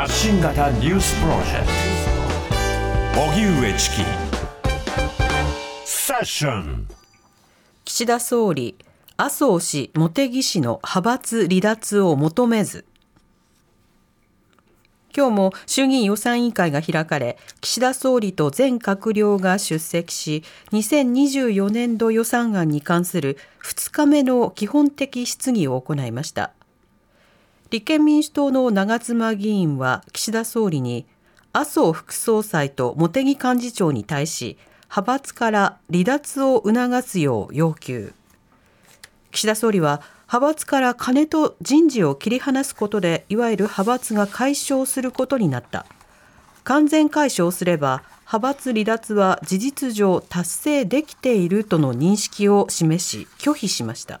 発信型ニュースプロジェクト。荻上チキ。セッション。岸田総理麻生氏茂木氏の派閥離脱を求めず。今日も衆議院予算委員会が開かれ岸田総理と全閣僚が出席し2024年度予算案に関する2日目の基本的質疑を行いました。立憲民主党の長妻議員は岸田総理に麻生副総裁と茂木幹事長に対し派閥から離脱を促すよう要求。岸田総理は派閥から金と人事を切り離すことでいわゆる派閥が解消することになった。完全解消すれば派閥離脱は事実上達成できているとの認識を示し拒否しました。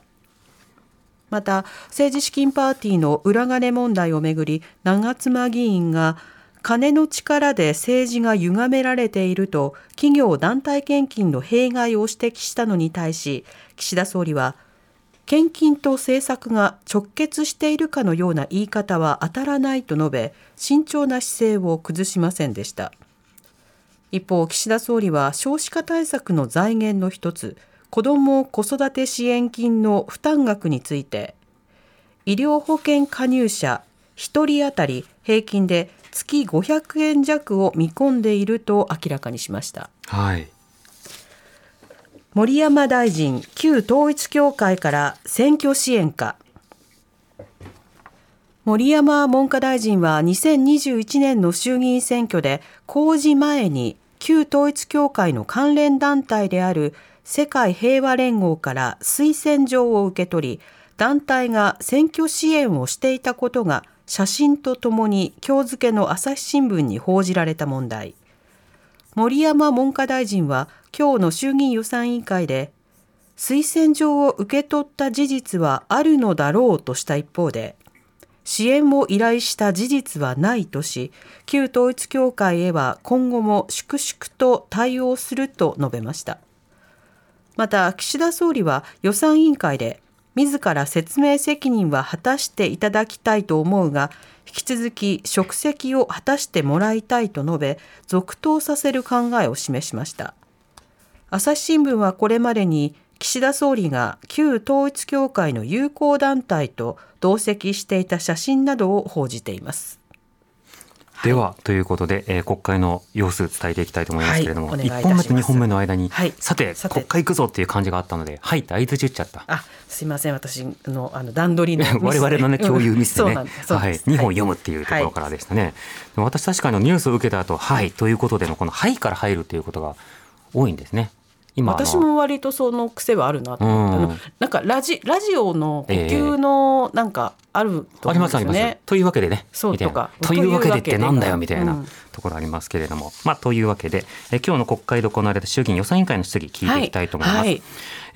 また政治資金パーティーの裏金問題をめぐり長妻議員が金の力で政治が歪められていると企業団体献金の弊害を指摘したのに対し岸田総理は献金と政策が直結しているかのような言い方は当たらないと述べ慎重な姿勢を崩しませんでした。一方岸田総理は少子化対策の財源の一つ子ども子育て支援金の負担額について医療保険加入者1人当たり平均で月500円弱を見込んでいると明らかにしました。はい森山大臣旧統一教会から選挙支援か森山文科大臣は2021年の衆議院選挙で公示前に旧統一教会の関連団体である世界平和連合から推薦状を受け取り団体が選挙支援をしていたことが写真とともに今日付の朝日新聞に報じられた問題。森山文科大臣は今日の衆議院予算委員会で推薦状を受け取った事実はあるのだろうとした一方で支援を依頼した事実はないとし旧統一教会へは今後も粛々と対応すると述べました。また岸田総理は予算委員会で自ら説明責任は果たしていただきたいと思うが引き続き職責を果たしてもらいたいと述べ続投させる考えを示しました。朝日新聞はこれまでに岸田総理が旧統一教会の友好団体と同席していた写真などを報じています。では、ということで、えー、国会の様子伝えていきたいと思いますけれども、はい、1本目と2本目の間に、はい、さて国会行くぞっていう感じがあったのではいって相づち打っちゃった。あすいません。私のあの段取りの 我々のね共有ミスでね、うん、はい、2本読むっていうところからでしたね、はい、私確かにニュースを受けた後はいということでのこのはいから入るということが多いんですね今私も割とその癖はあるなと思って、うん、なんかラジラジオの呼吸のなんかあると思うんですよね、えー、ありますあります。というわけでねそうとか。というわけでってなんだよみたいな。ところありますけれども、うん、まあというわけでえ今日の国会で行われた衆議院予算委員会の質疑聞いていきたいと思います、はい。はい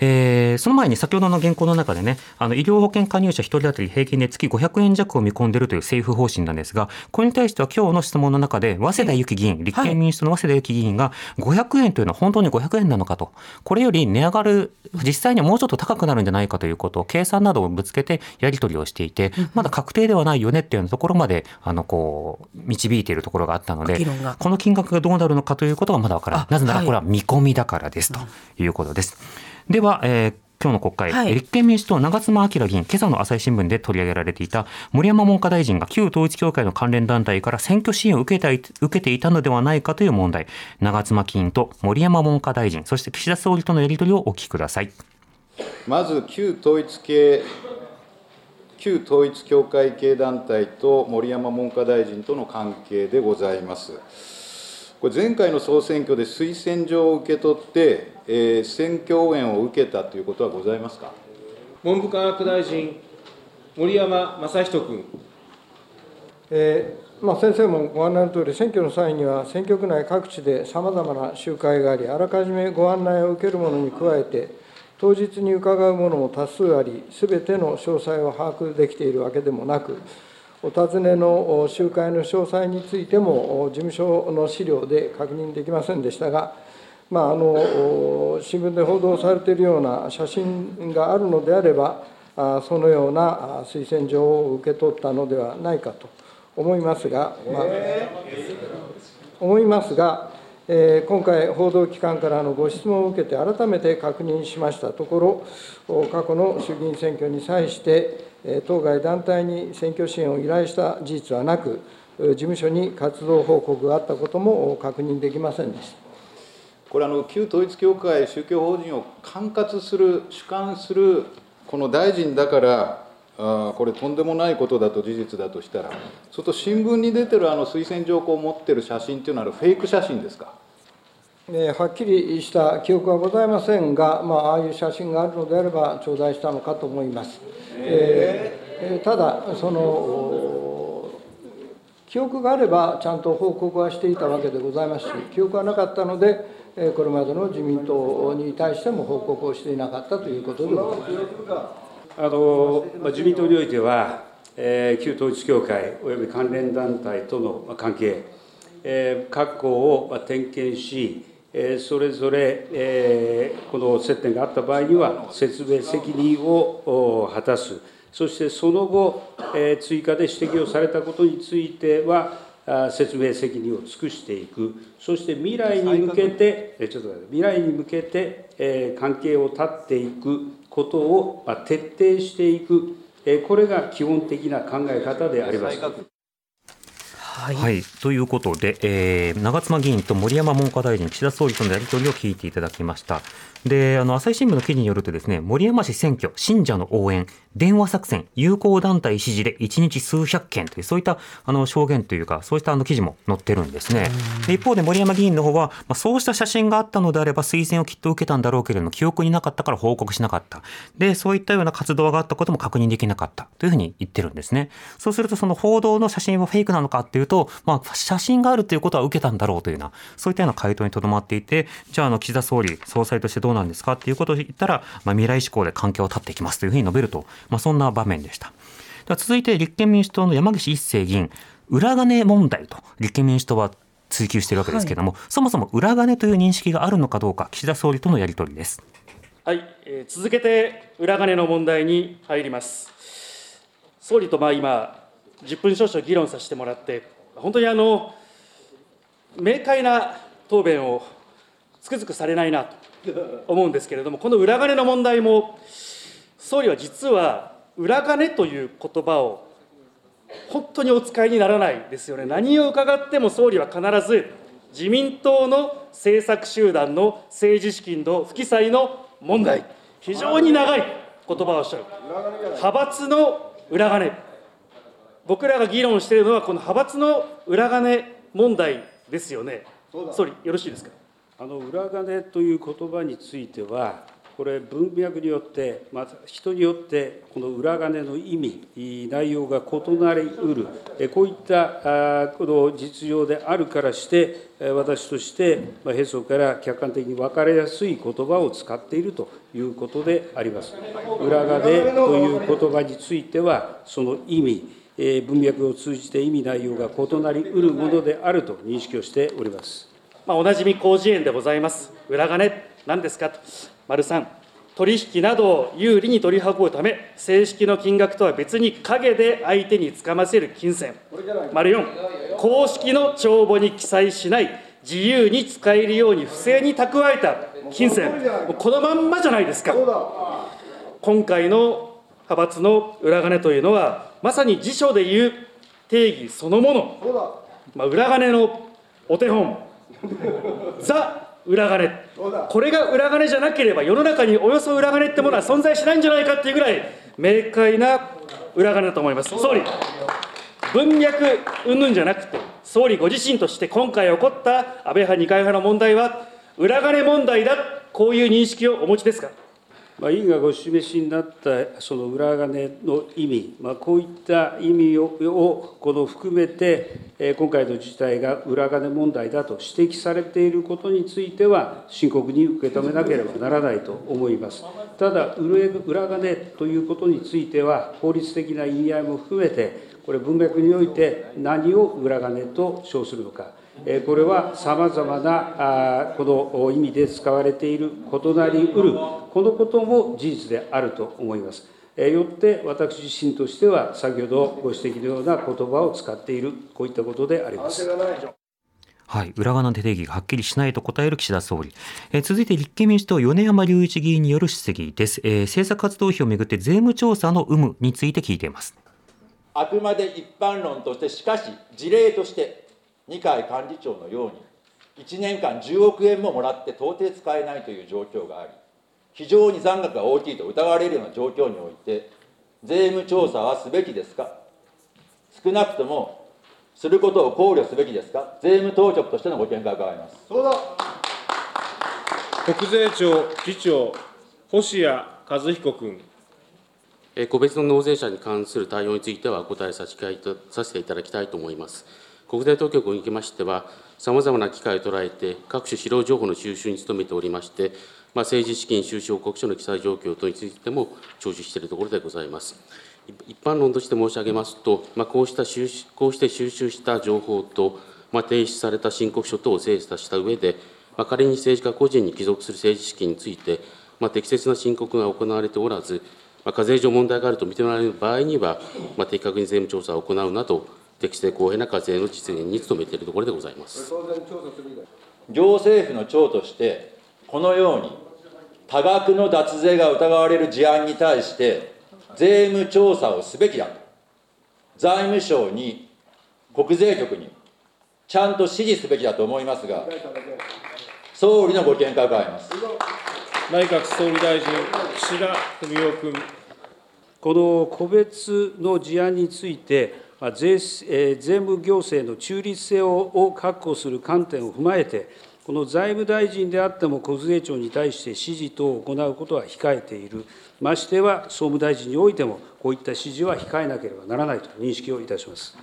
えー、その前に先ほどの原稿の中でね、あの医療保険加入者1人当たり平均で月500円弱を見込んでいるという政府方針なんですが、これに対しては今日の質問の中で、早稲田由紀議員、立憲民主党の早稲田由紀議員が、500円というのは本当に500円なのかと、これより値上がる、実際にはもうちょっと高くなるんじゃないかということを、計算などをぶつけてやり取りをしていて、まだ確定ではないよねっていうところまで、あの、こう、導いているところがあったので、この金額がどうなるのかということがまだわからない。なぜならこれは見込みだからですということです。では、えー今日の国会、はい、立憲民主党長妻昭議員、今朝の朝日新聞で取り上げられていた森山文科大臣が旧統一教会の関連団体から選挙支援を受けた受けていたのではないかという問題、長妻議員と森山文科大臣、そして岸田総理とのやり取りをお聞きください。まず旧統一系旧統一教会系団体と森山文科大臣との関係でございます。これ前回の総選挙で推薦状を受け取って、えー、選挙応援を受けたということはございますか？文部科学大臣、森山正人君。えーまあ、先生もご案内のとおり、選挙の際には選挙区内各地でさまざまな集会があり、あらかじめご案内を受けるものに加えて、当日に伺うものも多数あり、すべての詳細を把握できているわけでもなく、お尋ねの集会の詳細についても、事務所の資料で確認できませんでしたが、まあ、あの新聞で報道されているような写真があるのであれば、そのような推薦状を受け取ったのではないかと思いますが、まあ、思いますが、え、今回、報道機関からのご質問を受けて、改めて確認しましたところ、過去の衆議院選挙に際して、当該団体に選挙支援を依頼した事実はなく、事務所に活動報告があったことも確認できませんでした。これあの、旧統一教会、宗教法人を管轄する、主管するこの大臣だから、あこれ、とんでもないことだと事実だとしたら、そると新聞に出てるあの推薦状を持ってる写真っていうのは、フェイク写真ですか？えはっきりした記憶はございませんが、まあ、ああいう写真があるのであれば、頂戴したのかと思います。えー、ただその記憶があれば、ちゃんと報告はしていたわけでございますし、記憶がなかったので、これまでの自民党に対しても報告をしていなかったということでございます。あの自民党においては、えー、旧統一教会および関連団体との関係、えー、各校を点検し、えー、それぞれ、この接点があった場合には、説明責任を果たす、そしてその後、追加で指摘をされたことについては、説明責任を尽くしていく、そして未来に向けて、ちょっと待って未来に向けて関係を断っていくことを徹底していく、これが基本的な考え方であります。はい、はい、ということで、えー、長妻議員と森山文科大臣、岸田総理とのやり取りを聞いていただきました。で、あの、朝日新聞の記事によるとですね、森山市選挙、信者の応援、電話作戦、友好団体支持で1日数百件という、そういったあの証言というか、そうしたあの記事も載ってるんですね。一方で森山議員の方は、まあ、そうした写真があったのであれば推薦をきっと受けたんだろうけれども、記憶になかったから報告しなかった。で、そういったような活動があったことも確認できなかったというふうに言ってるんですね。そうすると、その報道の写真はフェイクなのかっていうと、まあ、写真があるということは受けたんだろうというような、そういったような回答にとどまっていて、じゃあ、あの、岸田総理、総裁としてどうなんですかっていうことを言ったら、まあ、未来志向で関係を断っていきますというふうに述べると、まあ、そんな場面でした。では続いて立憲民主党の山岸一生議員、裏金問題と立憲民主党は追及しているわけですけれども、はい、そもそも裏金という認識があるのかどうか、岸田総理とのやり取りです。はい、えー、続けて裏金の問題に入ります。総理とまあ今、10分少々議論させてもらって、本当にあの明快な答弁をつくづくされないなと思うんですけれども、この裏金の問題も、総理は実は、裏金という言葉を本当にお使いにならないですよね。何を伺っても総理は必ず、自民党の政策集団の政治資金の不記載の問題、非常に長い言葉をおっしゃる。派閥の裏金。僕らが議論しているのは、この派閥の裏金問題ですよね。総理、よろしいですか？あの裏金という言葉については、これ、文脈によって、また人によって、この裏金の意味、内容が異なりうる、こういったこの実情であるからして、私として、平素から客観的に分かりやすい言葉を使っているということであります。裏金という言葉については、その意味、文脈を通じて意味、内容が異なりうるものであると認識をしております。まあ、おなじみ広辞苑でございます。裏金、何ですか？と。丸3、取引などを有利に取り運ぶため、正式の金額とは別に陰で相手につかませる金銭。丸4、公式の帳簿に記載しない、自由に使えるように不正に蓄えた金銭。このまんまじゃないですか。今回の派閥の裏金というのは、まさに辞書でいう定義そのもの。まあ、裏金のお手本。ザ裏金。これが裏金じゃなければ世の中におよそ裏金ってものは存在しないんじゃないかっていうぐらい明快な裏金だと思います。総理。文脈云々じゃなくて総理ご自身として今回起こった安倍派二階派の問題は裏金問題だ。こういう認識をお持ちですか？まあ、委員がご示しになったその裏金の意味、まあ、こういった意味ををこの含めて、今回の事態が裏金問題だと指摘されていることについては、深刻に受け止めなければならないと思います。ただ、裏金ということについては、法律的な意味合いも含めて、これ、文脈において何を裏金と称するのか。これはさまざまなこの意味で使われている異なりうる、このことも事実であると思います。よって私自身としては、先ほどご指摘のような言葉を使っている、こういったことであります。はい、裏側の定義がはっきりしないと答える岸田総理、えー、続いて立憲民主党米山隆一議員による質疑です、えー、政策活動費をめぐって税務調査の有無について聞いていますあくまで一般論としてしかし事例として二階幹事長のように1年間10億円ももらって到底使えないという状況があり非常に残額が大きいと疑われるような状況において税務調査はすべきですか？少なくともすることを考慮すべきですか、税務当局としてのご見解を伺います。国税庁次長、星谷和彦君。個別の納税者に関する対応については、お答えさせていただきたいと思います。国税当局におきましては、さまざまな機会を捉えて、各種資料情報の収集に努めておりまして、まあ、政治資金収支報告書の記載状況等についても聴取しているところでございます。一般論として申し上げますと、まあ、こうした収こうして収集した情報と、まあ、提出された申告書等を精査した上で、まあ、仮に政治家個人に帰属する政治資金について、まあ、適切な申告が行われておらず、まあ、課税上問題があると認められる場合には、まあ、的確に税務調査を行うなど、適正公平な課税の実現に努めているところでございます行政府の長として、このように多額の脱税が疑われる事案に対して、税務調査をすべきだと、財務省に、国税局に、ちゃんと指示すべきだと思いますが、総理のご見解を伺います。内閣総理大臣、岸田文雄君。この個別の事案について、税務行政の中立性を確保する観点を踏まえて、この財務大臣であっても、国税庁に対して指示等を行うことは控えている、ましては総務大臣においても、こういった指示は控えなければならないと認識をいたします。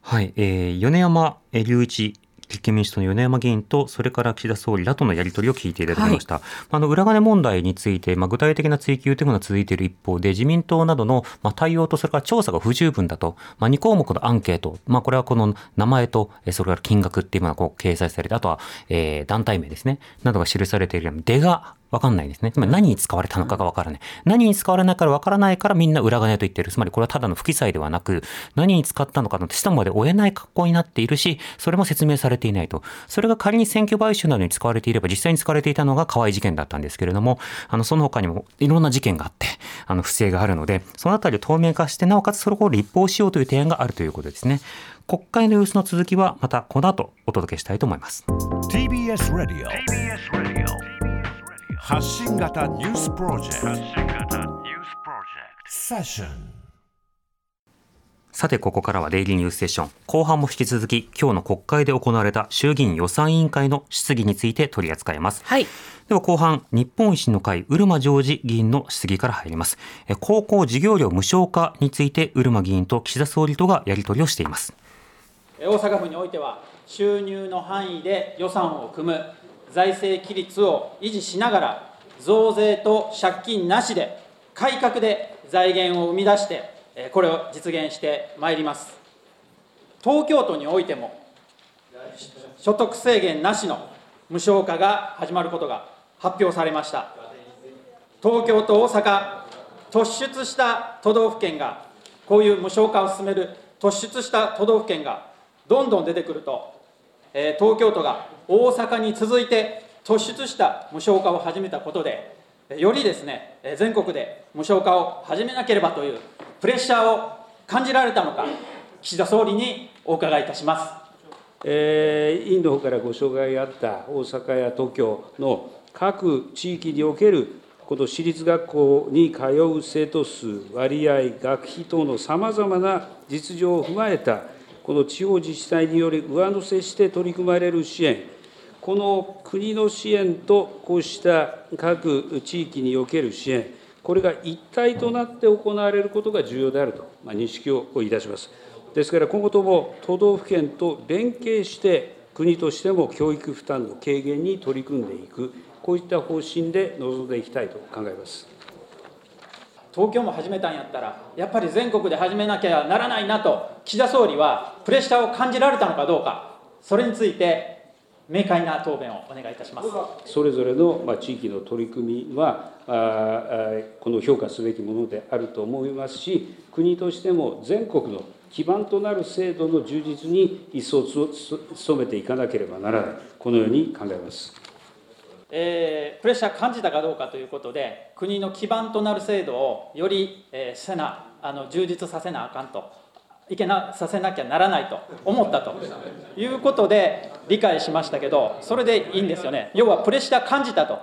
はい、えー、米山隆一立憲民主党の米山議員と、それから岸田総理らとのやり取りを聞いていただきました。はい、あの裏金問題について、まあ、具体的な追及というのが続いている一方で、自民党などの、まあ、対応と、それから調査が不十分だと、まあ、2項目のアンケート、まあ、これはこの名前と、それから金額っていうのがこう掲載されて、あとは、えー、団体名ですね、などが記されている出がわかんないですね。つまり何に使われたのかがわからない。何に使われないからわからないからみんな裏金と言ってる。つまりこれはただの不記載ではなく、何に使ったのかの下まで追えない格好になっているし、それも説明されていないと。それが仮に選挙買収などに使われていれば、実際に使われていたのが河合事件だったんですけれども、あの、その他にもいろんな事件があって、あの、不正があるので、そのあたりを透明化して、なおかつそれを立法しようという提案があるということですね。国会の様子の続きはまたこの後お届けしたいと思います。TBS Radio 発信型ニュースプロジェクトセッションさて、ここからはデイリーニュースセッション。後半も引き続き、今日の国会で行われた衆議院予算委員会の質疑について取り扱います。はい。では後半、日本維新の会、うるまジョージ議員の質疑から入ります。高校授業料無償化について、うるま議員と岸田総理とがやり取りをしています。大阪府においては、収入の範囲で予算を組む財政規律を維持しながら、増税と借金なしで、改革で財源を生み出して、これを実現してまいります。東京都においても、所得制限なしの無償化が始まることが発表されました。東京と大阪、突出した都道府県が、こういう無償化を進める突出した都道府県がどんどん出てくると、東京都が大阪に続いて突出した無償化を始めたことで、よりですね、全国で無償化を始めなければというプレッシャーを感じられたのか、岸田総理にお伺いいたします。えー、委員の方からご紹介があった大阪や東京の各地域におけるこの私立学校に通う生徒数、割合、学費等のさまざまな実情を踏まえた、この地方自治体により上乗せして取り組まれる支援、この国の支援とこうした各地域における支援、これが一体となって行われることが重要であると認識をいたします。ですから、今後とも都道府県と連携して、国としても教育負担の軽減に取り組んでいく、こういった方針で臨んでいきたいと考えます。東京も始めたんやったら、やっぱり全国で始めなきゃならないなと、岸田総理はプレッシャーを感じられたのかどうか、それについて明快な答弁をお願いいたしますそれぞれの地域の取り組みは、この評価すべきものであると思いますし、国としても全国の基盤となる制度の充実に一層努めていかなければならない、このように考えます。えー、プレッシャー感じたかどうかということで、国の基盤となる制度をより、えー、せなあの充実させなあかんと。いけなさせなきゃならないと思ったということで理解しましたけどそれでいいんですよね。要はプレッシャー感じたと。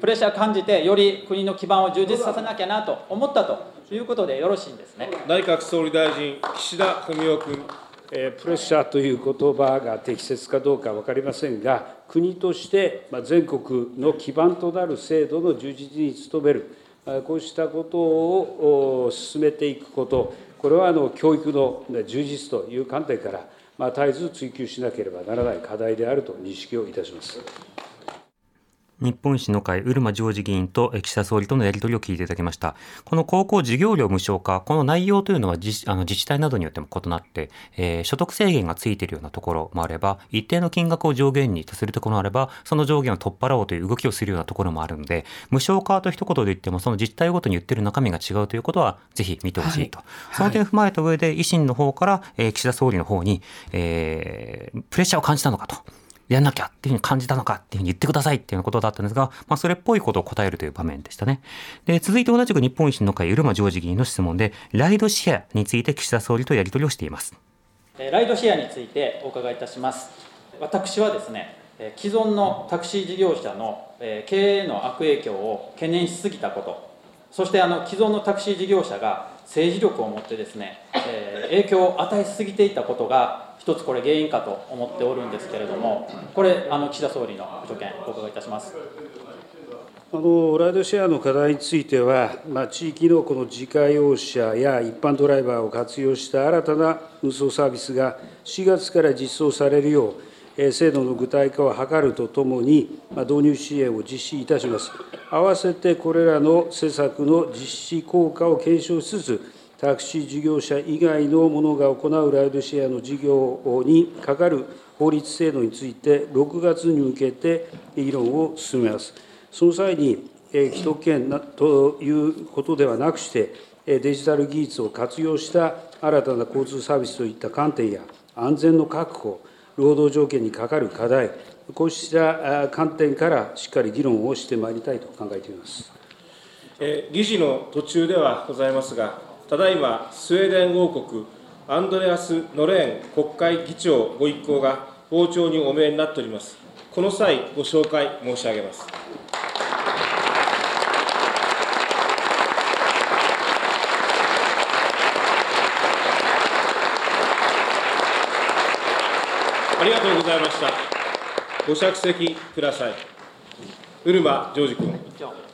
プレッシャー感じてより国の基盤を充実させなきゃなと思ったということでよろしいんですね。内閣総理大臣岸田文雄君。えプレッシャーという言葉が適切かどうか分かりませんが、国として全国の基盤となる制度の充実に努める、こうしたことを進めていくこと、これはあの教育の充実という観点から、ま、絶えず追求しなければならない課題であると認識をいたします。日本維新の会、うるまジョージ議員と岸田総理とのやり取りを聞いていただきました。この高校授業料無償化、この内容というのは自あの自治体などによっても異なって、えー、所得制限がついているようなところもあれば、一定の金額を上限にとするところもあれば、その上限を取っ払おうという動きをするようなところもあるので、無償化と一言で言っても、その自治体ごとに言ってる中身が違うということは、ぜひ見てほしいと。はい、その点を踏まえた上で、維新の方から、えー、岸田総理の方に、えー、プレッシャーを感じたのかと。やんなきゃっていうふうに感じたのかっていうふうに言ってくださいっていうようなことだったんですが、まあ、それっぽいことを答えるという場面でしたね。で、続いて同じく日本維新の会、うるまジョージ議員の質問で、ライドシェアについて岸田総理とやり取りをしています。ライドシェアについてお伺いいたします。私はですね、既存のタクシー事業者の経営の悪影響を懸念しすぎたこと、そしてあの既存のタクシー事業者が政治力を持ってですね、え、影響を与えすぎていたことが一つこれ原因かと思っておるんですけれどもこれあの岸田総理のご助見お伺いいたしますあのライドシェアの課題については、まあ、地域のこの自家用車や一般ドライバーを活用した新たな運送サービスが4月から実装されるようえ制度の具体化を図るとともにま、導入支援を実施いたします。合わせてこれらの施策の実施効果を検証しつつ、タクシー事業者以外の者が行うライドシェアの事業にかかる法律制度について、6月に向けて議論を進めます。その際に、既得権ということではなくして、デジタル技術を活用した新たな交通サービスといった観点や、安全の確保、労働条件にかかる課題、こうした観点からしっかり議論をしてまいりたいと考えています。え議事の途中ではございますが、ただいまスウェーデン王国、アンドレアス・ノレーン国会議長ご一行が傍聴にお見えになっております。この際、ご紹介申し上げます。ありがとうございました。ご着席ください。うるまジョージ君。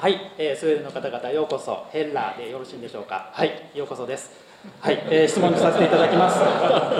はい、えー、スウェーデンの方々、ようこそ、ヘッラーでよろしいんでしょうか？はい、ようこそです。はい、えー、質問させていただきます。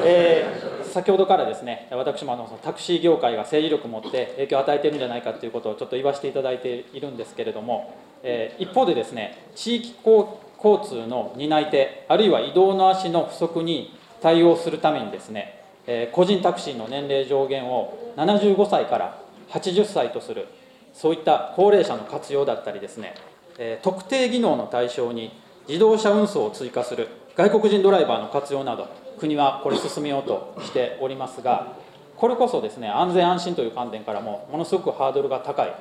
えー、先ほどからですね、私もあのタクシー業界が政治力を持って影響を与えているんじゃないかということをちょっと言わせていただいているんですけれども、えー、一方でですね、地域交通の担い手、あるいは移動の足の不足に対応するためにですね、え個人タクシーの年齢上限を75歳から80歳とするそういった高齢者の活用だったりですね、え特定技能の対象に自動車運送を追加する外国人ドライバーの活用など国はこれ進めようとしておりますがこれこそですね安全安心という観点からもものすごくハードルが高い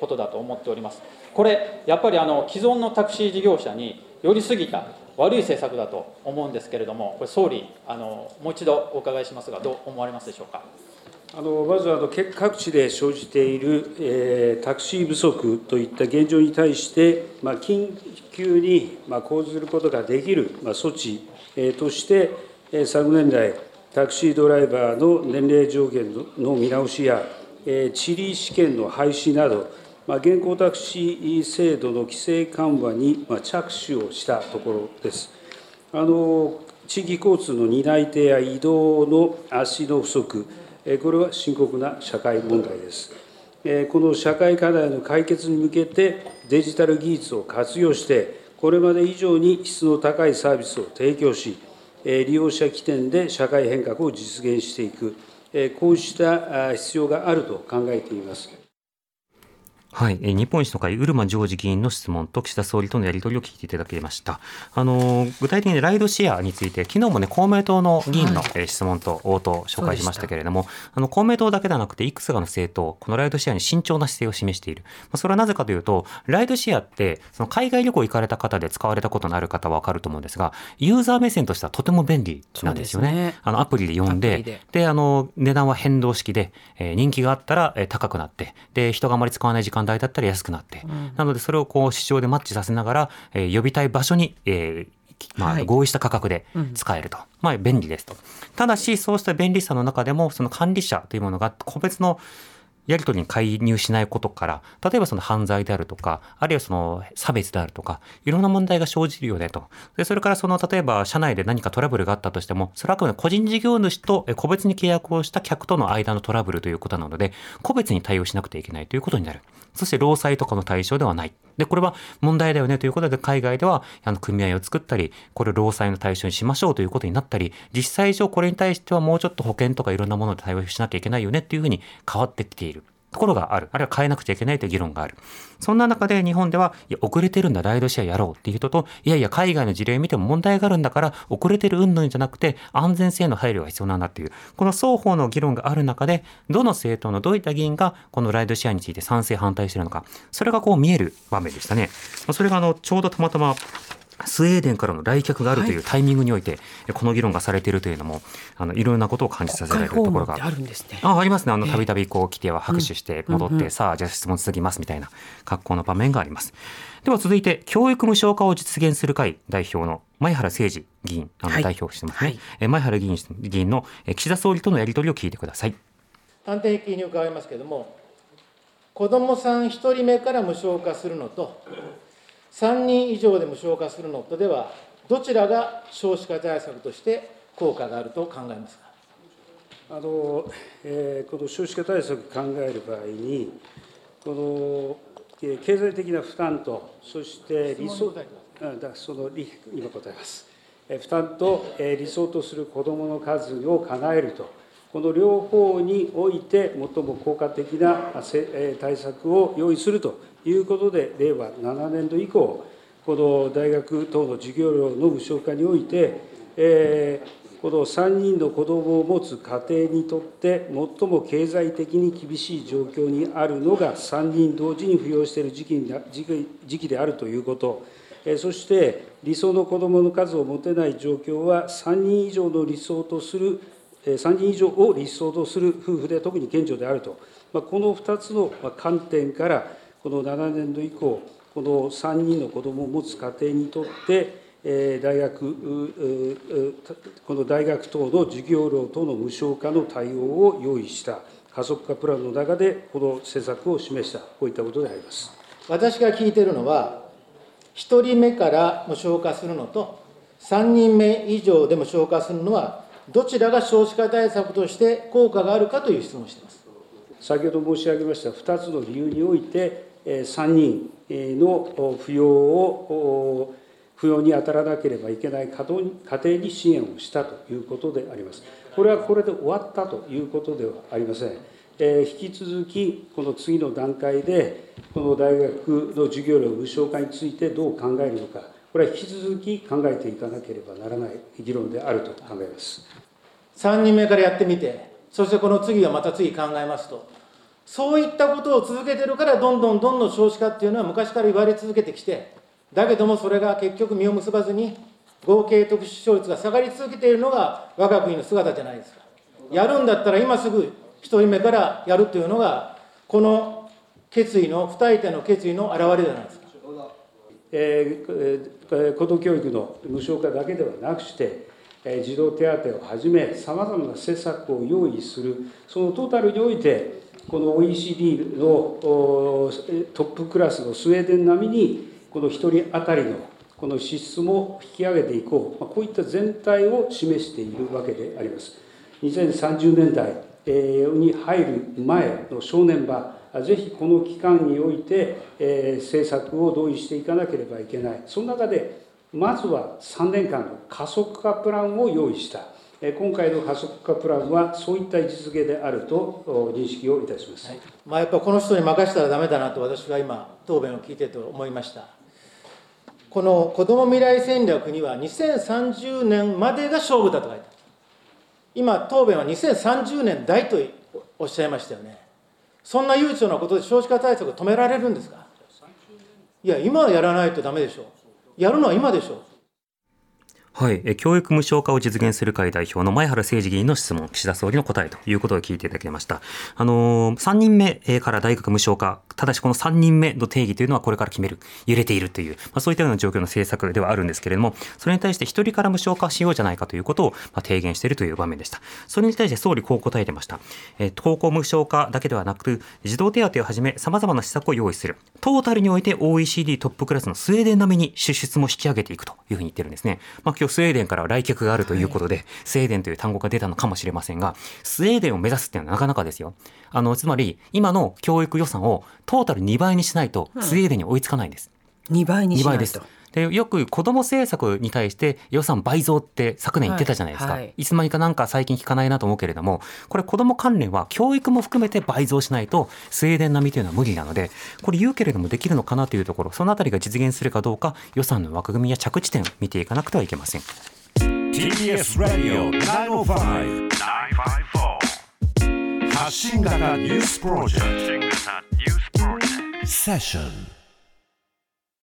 ことだと思っておりますこれやっぱりあの既存のタクシー事業者に寄りすぎた悪い政策だと思うんですけれども、これ、総理あの、もう一度お伺いしますが、どう思われますでしょうか？あのまずあの各地で生じている、えー、タクシー不足といった現状に対して、まあ、緊急に、まあ、講ずることができる、まあ、措置、えー、として、えー、昨年来、タクシードライバーの年齢上限の見直しや、えー、地理試験の廃止など、まあ、現行タクシー制度の規制緩和に、まあ、着手をしたところです。あの地域交通の担い手や移動の足の不足、これは深刻な社会問題です。この社会課題の解決に向けて、デジタル技術を活用して、これまで以上に質の高いサービスを提供し、利用者起点で社会変革を実現していく、こうした必要があると考えています。はい、日本維新の会、うるまジョージ議員の質問と岸田総理とのやり取りを聞いていただきました。あの具体的にライドシェアについて、昨日もね、公明党の議員の質問と応答を紹介しましたけれども、はい、あの公明党だけではなくて、いくつかの政党、このライドシェアに慎重な姿勢を示している。まあ、それはなぜかというと、ライドシェアって、その海外旅行行かれた方で使われたことのある方はわかると思うんですが、ユーザー目線としてはとても便利なんですよね。ねあのアプリで読んで、でであの値段は変動式で、えー、人気があったら、えー、高くなって、で人があまり使わない時間帯だったら安くなって。って、うん、なのでそれをこう市場でマッチさせながら、えー、呼びたい場所に、えーまあ、合意した価格で使えると、はいうん、まあ、便利ですと。ただし、そうした便利さの中でも、その管理者というものが個別のやり取りに介入しないことから、例えばその犯罪であるとか、あるいはその差別であるとか、いろんな問題が生じるよねと。で、それからその、例えば社内で何かトラブルがあったとしても、それはあくまで個人事業主と個別に契約をした客との間のトラブルということなので、個別に対応しなくてはいけないということになる。そして労災とかの対象ではない。で、これは問題だよねということで、海外ではあの組合を作ったり、これ労災の対象にしましょうということになったり、実際上これに対してはもうちょっと保険とかいろんなもので対応しなきゃいけないよねっていうふうに変わってきている。ところがある。あるいは変えなくちゃいけないという議論がある。そんな中で日本では、いや、遅れてるんだ、ライドシェアやろうっていう人と、いやいや、海外の事例見ても問題があるんだから、遅れてる云々じゃなくて、安全性の配慮が必要なんだっていう、この双方の議論がある中で、どの政党のどういった議員が、このライドシェアについて賛成、反対してるのか、それがこう見える場面でしたね。それがあの、ちょうどたまたま、スウェーデンからの来客があるというタイミングにおいて、はい、この議論がされているというのもあのいろんなことを感じさせられるところがある。んですね。あありますね。あのたびたびこう来ては拍手して戻って、うんさあじゃあ質問続きますみたいな格好の場面があります。では続いて教育無償化を実現する会代表の前原誠司議員あの代表してますね、はい。はい、前原議員議員の岸田総理とのやり取りを聞いてください。端的に伺いますけれども子どもさん1人目から無償化するのと3人以上で無償化するのとでは、どちらが少子化対策として効果があると考えますか？あのえー、この少子化対策考える場合に、この経済的な負担と、そして理想、だその今答えます。負担と理想とする子どもの数を叶えると、この両方において、最も効果的な対策を用意するということで、令和7年度以降、この大学等の授業料の無償化において、えー、この3人の子どもを持つ家庭にとって、最も経済的に厳しい状況にあるのが、3人同時に扶養している時期時期であるということ。え、そして理想の子どもの数を持てない状況は、3人以上の理想とする、3人以上を理想とする夫婦で特に顕著であると、この2つの観点から、この7年度以降、この3人の子どもを持つ家庭にとって、大学、この大学等の授業料等の無償化の対応を用意した加速化プランの中で、この施策を示した、こういったことであります。私が聞いているのは、1人目から無償化するのと、3人目以上で無償化するのは、どちらが少子化対策として効果があるかという質問をしています先ほど申し上げました2つの理由において、3人の扶養を、扶養に当たらなければいけない家庭に支援をしたということであります。これはこれで終わったということではありません。引き続き、この次の段階で、この大学の授業料無償化についてどう考えるのか、これは引き続き考えていかなければならない議論であると考えます。3人目からやってみて、そしてこの次はまた次考えますと、そういったことを続けてるから、どんどんどんどん少子化っていうのは昔から言われ続けてきて、だけどもそれが結局実を結ばずに、合計特殊出生率が下がり続けているのが我が国の姿じゃないですか。やるんだったら今すぐ1人目からやるというのが、この決意の、二手の決意の表れじゃないですか。えー、高等教育の無償化だけではなくして、児童手当をはじめ、さまざまな施策を用意する、そのトータルにおいて、この OECD のトップクラスのスウェーデン並みに、この1人当たりのこの支出も引き上げていこう、こういった全体を示しているわけであります。2030年代に入る前の正念場、ぜひこの期間において、え政策を同意していかなければいけない、その中で、まずは3年間の加速化プランを用意した、今回の加速化プランは、そういった位置づけであると認識をいたします、はい、まあ、やっぱこの人に任せたらだめだなと、私は今、答弁を聞いてと思いました。この子ども未来戦略には、2030年までが勝負だと書いてある。今、答弁は2030年代とおっしゃいましたよね。そんな悠長なことで少子化対策を止められるんですか？いや、今やらないとだめでしょう。やるのは今でしょう。はい、え教育無償化を実現する会代表の前原誠二議員の質問、岸田総理の答えということを聞いていただきました。あのー、3人目から大学無償化、ただしこの3人目の定義というのはこれから決める、揺れているという、まあ、そういったような状況の政策ではあるんですけれども、それに対して1人から無償化しようじゃないかということを、まあ、提言しているという場面でした。それに対して総理こう答えてました。えー、高校無償化だけではなく、児童手当をはじめ様々な施策を用意する。トータルにおいて OECD トップクラスのスウェーデン並みに支出も引き上げていくというふうに言ってるんですね。まあ、今日スウェーデンから来客があるということで、はい、スウェーデンという単語が出たのかもしれませんが、スウェーデンを目指すっていうのはなかなかですよ。あの、つまり、今の教育予算をトータル2倍にしないと、スウェーデンに追いつかないんです。うん、2倍にしないと。2倍です。でよく子ども政策に対して予算倍増って昨年言ってたじゃないですか、はいはい、いつまにかなんか最近聞かないなと思うけれどもこれ子ども関連は教育も含めて倍増しないとスウェーデン並みというのは無理なのでこれ言うけれどもできるのかなというところそのあたりが実現するかどうか予算の枠組みや着地点を見ていかなくてはいけません。TBS ラディオ905-954発信型ニュースプロジェクト。セッション